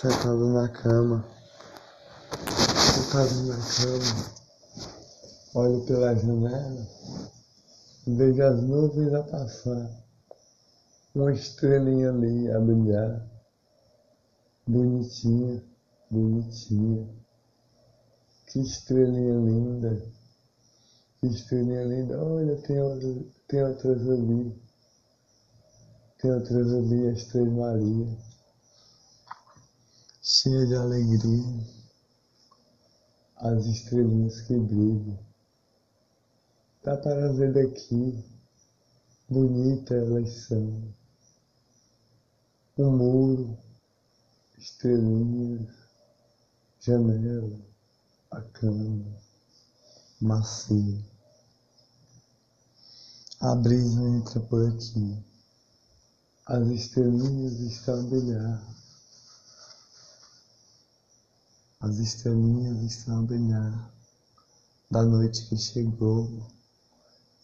sentado na cama, sentado na cama, olho pela janela, vejo as nuvens a passar, uma estrelinha ali a brilhar, bonitinha, bonitinha, que estrelinha linda, que estrelinha linda, olha, tem, tem outras ali, tem outras ali, as Três Marias cheia de alegria, as estrelinhas que brilham. Dá para ver daqui, bonita elas são. Um muro, estrelinhas, janela, a cama, macia. A brisa entra por aqui, as estrelinhas estão a brilhar as estrelinhas estão a brilhar da noite que chegou.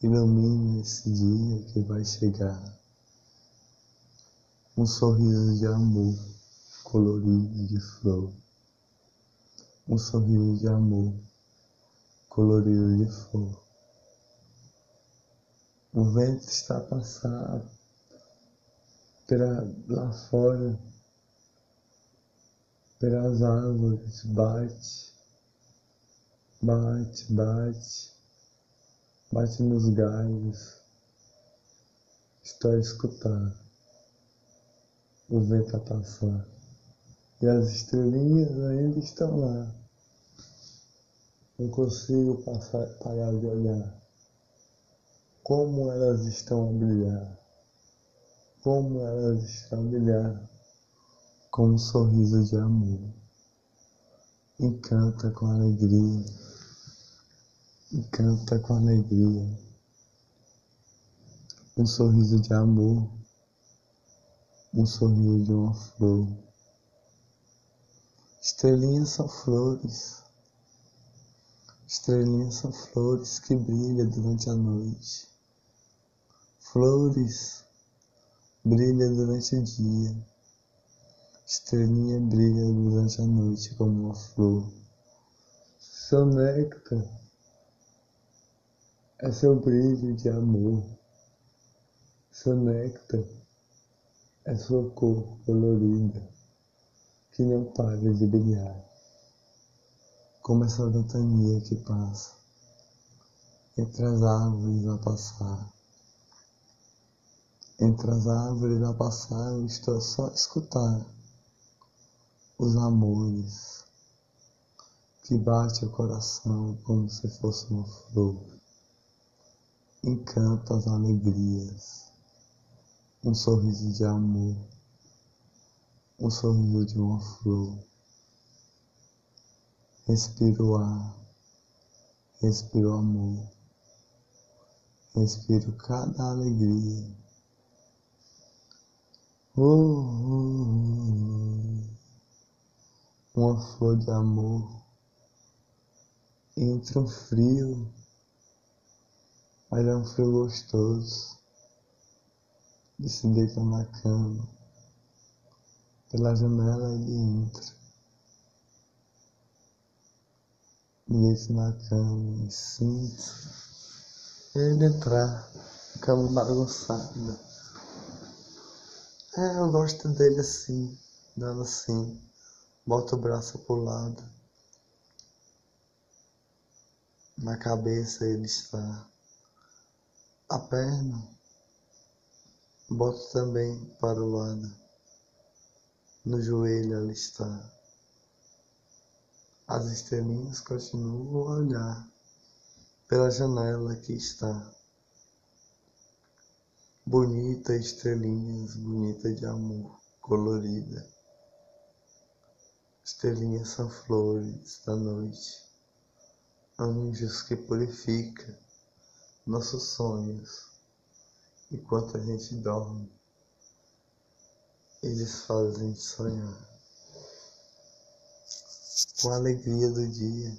Ilumina esse dia que vai chegar. Um sorriso de amor colorido de flor. Um sorriso de amor colorido de flor. O vento está a passar pela, lá fora pelas árvores, bate, bate, bate, bate nos galhos. Estou a escutar. O vento a passar e as estrelinhas ainda estão lá. Não consigo passar, parar de olhar. Como elas estão a brilhar, como elas estão a brilhar com um sorriso de amor. Encanta com alegria, encanta com alegria. Um sorriso de amor, um sorriso de uma flor. Estrelinhas são flores, estrelinhas são flores que brilham durante a noite. Flores brilham durante o dia Estrelinha brilha durante a noite como uma flor. Seu néctar é seu brilho de amor. Seu néctar é sua cor colorida que não para de brilhar. Como essa ventania que passa entre as árvores a passar. Entre as árvores a passar, eu estou só a escutar os amores que bate o coração como se fosse uma flor, encanta as alegrias, um sorriso de amor, um sorriso de uma flor. Respiro o ar, respiro o amor, respiro cada alegria. Oh, oh, oh uma flor de amor entre um frio, mas é um frio gostoso de se deitar na cama. Pela janela ele entra. Me deito na cama e sinto ele entrar. Cama bagunçada. É, eu gosto dele assim, dando assim. Bota o braço pro lado. Na cabeça ele está. A perna. Bota também para o lado. No joelho ela está. As estrelinhas continuam a olhar pela janela que está. Bonita estrelinhas, bonita de amor, colorida. Estrelinhas são flores da noite, anjos que purificam nossos sonhos. Enquanto a gente dorme, eles fazem sonhar com a alegria do dia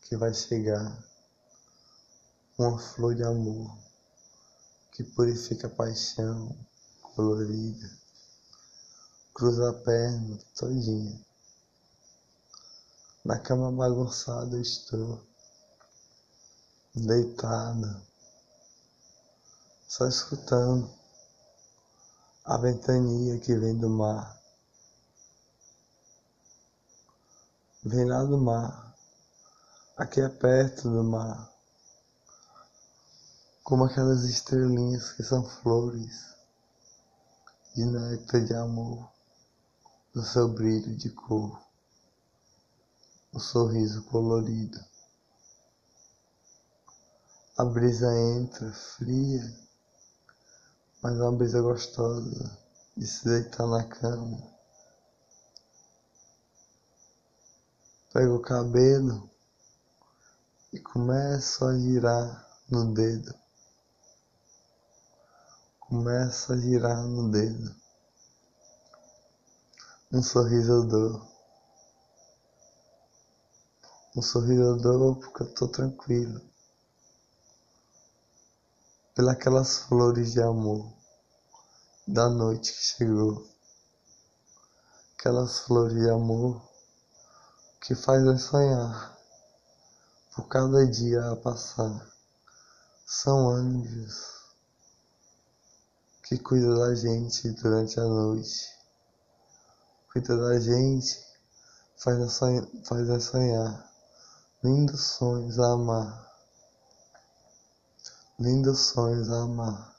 que vai chegar, uma flor de amor que purifica a paixão colorida cruza a perna todinha. Na cama bagunçada eu estou, deitada, só escutando a ventania que vem do mar. Vem lá do mar, aqui é perto do mar, como aquelas estrelinhas que são flores de néctar de amor, do seu brilho de cor, o sorriso colorido. A brisa entra fria, mas é uma brisa gostosa de se deitar na cama. Pego o cabelo e começo a girar no dedo começa a girar no dedo. Um sorriso eu dou. Um sorriso eu dou porque eu tô tranquilo. Pelas flores de amor da noite que chegou. Aquelas flores de amor que fazem sonhar por cada dia a passar. São anjos que cuida da gente durante a noite. Cuida da gente, faz a sonhar, faz a sonhar. Lindos sonhos a amar. Lindos sonhos a amar.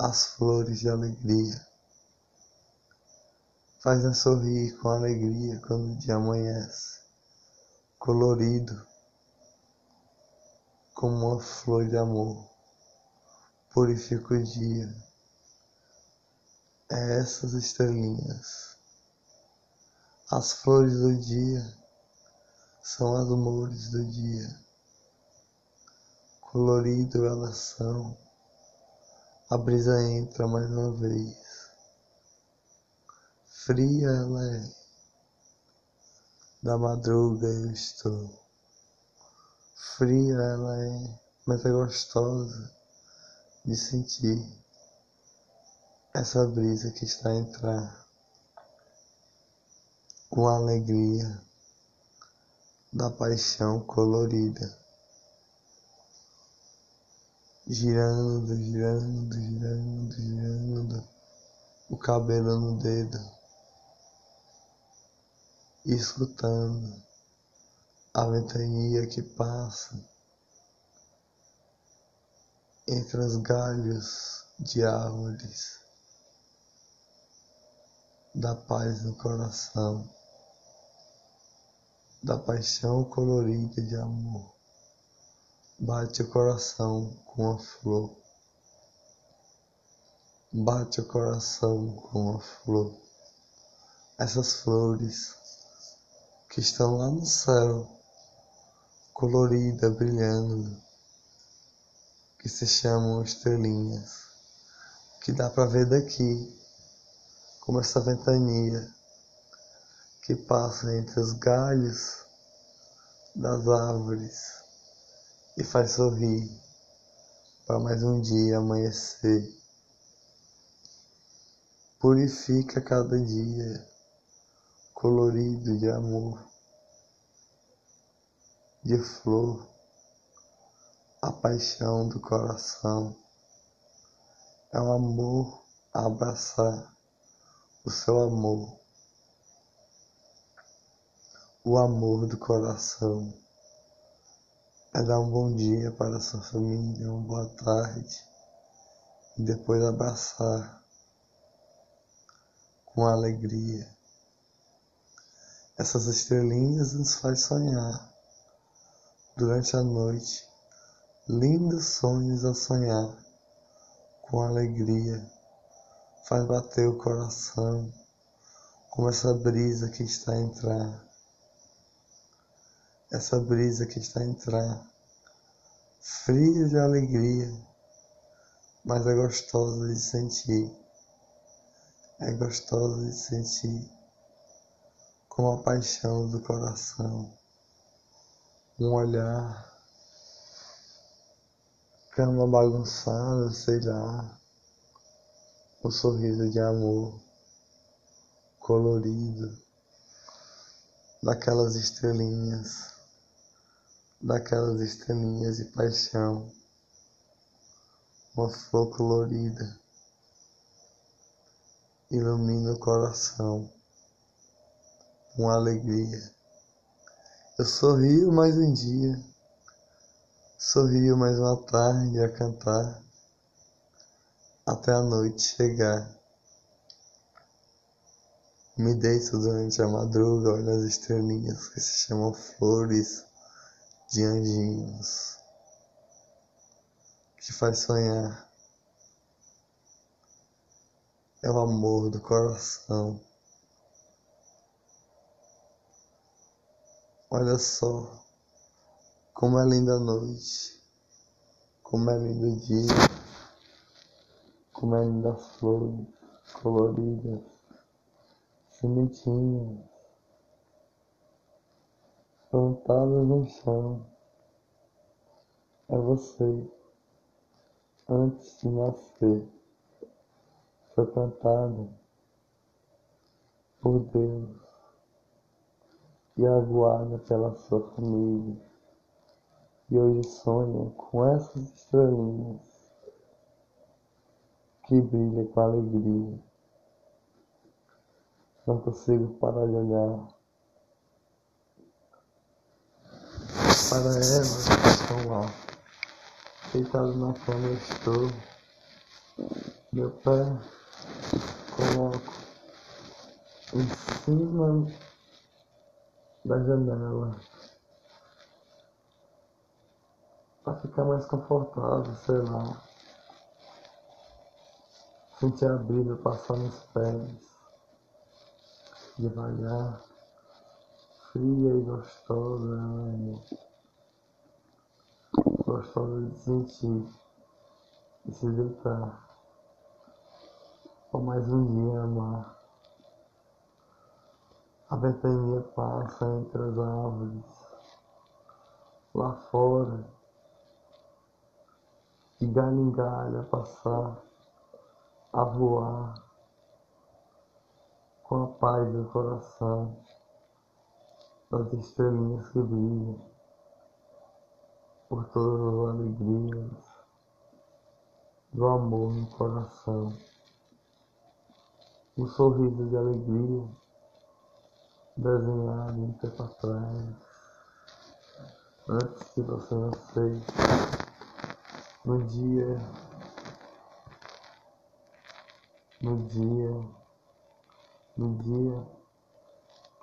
As flores de alegria. Faz-nos sorrir com alegria quando o dia amanhece. Colorido como uma flor de amor purifica o dia. É essas estrelinhas. As flores do dia são as amores do dia. Colorido elas são. A brisa entra mais uma vez. Fria ela é. Da madruga eu estou. Fria ela é, mas é gostosa de sentir essa brisa que está a entrar com a alegria da paixão colorida, girando, girando, girando, girando o cabelo no dedo, escutando a ventania que passa entre os galhos de árvores, da paz no coração, da paixão colorida de amor. Bate o coração com a flor, bate o coração com a flor. Essas flores que estão lá no céu, colorida, brilhando que se chamam estrelinhas, que dá para ver daqui, como essa ventania que passa entre os galhos das árvores e faz sorrir para mais um dia amanhecer. Purifica cada dia colorido de amor, de flor a paixão do coração. É o amor a abraçar o seu amor. O amor do coração é dar um bom dia para a sua família, uma boa tarde e depois abraçar com alegria. Essas estrelinhas nos faz sonhar durante a noite lindos sonhos a sonhar, com alegria, faz bater o coração, como essa brisa que está a entrar, essa brisa que está a entrar, fria de alegria, mas é gostosa de sentir, é gostosa de sentir, com a paixão do coração, um olhar. Cama bagunçada, sei lá, um sorriso de amor, colorido daquelas estrelinhas, daquelas estrelinhas de paixão, uma flor colorida ilumina o coração. Com alegria. Eu sorrio mais um dia, sorrio mais uma tarde a cantar até a noite chegar. Me deito durante a madruga, olho as estrelinhas que se chamam flores de anjinhos, que faz sonhar. É o amor do coração. Olha só como é linda a noite, como é lindo o dia, como é linda as flores coloridas sementinhas plantadas no chão. É você, antes de nascer, foi plantada por Deus e aguarda pela sua família. E hoje sonha com essas estrelinhas que brilham com alegria. Não consigo parar de olhar para elas que estão lá. Deitado na cama eu estou. Meu pé coloco em cima da janela para ficar mais confortável, sei lá. Sentir a brisa passar nos pés devagar, fria e gostosa, né? gostosa de sentir e se deitar. Por mais um dia amar. A ventania passa entre as árvores, lá fora, de galho em galho a passar, a voar com a paz do coração, das estrelinhas que brilham, por todas as alegrias, do amor no coração, um sorriso de alegria desenhado em tempo atrás, antes que você nascer, no dia, no dia no dia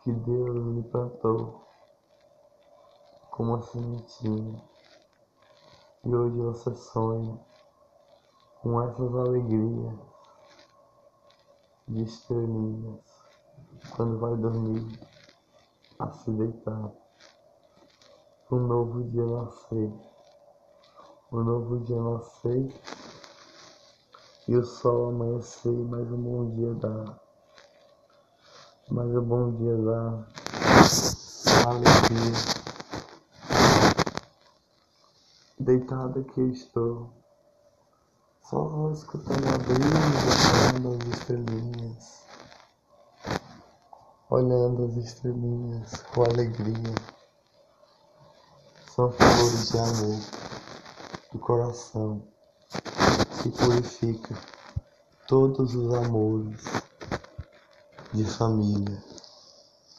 que Deus me plantou como uma sementinha. E hoje você sonha com essas alegrias de estrelinhas quando vai dormir a se deitar. Um novo dia nascer, um novo dia nascer e o sol amanhecer mais um bom dia dar. Mas o bom dia dá alegria. Deitado aqui eu estou, só escutando a brisa, olhando as estrelinhas, olhando as estrelinhas com alegria. São flores de amor do coração que purifica todos os amores de família.